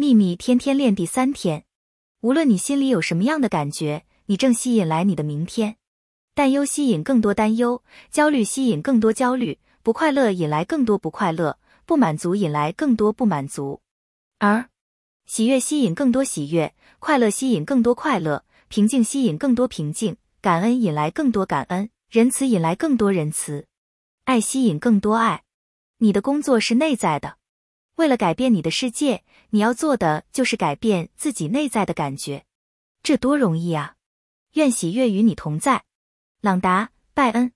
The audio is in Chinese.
秘密天天练第三天，无论你心里有什么样的感觉，你正吸引来你的明天。担忧吸引更多担忧，焦虑吸引更多焦虑，不快乐引来更多不快乐，不满足引来更多不满足。而喜悦吸引更多喜悦，快乐吸引更多快乐，平静吸引更多平静，感恩引来更多感恩，仁慈引来更多仁慈，爱吸引更多爱。你的工作是内在的，为了改变你的世界，你要做的就是改变自己内在的感觉，这多容易啊！愿喜悦与你同在。朗达·拜恩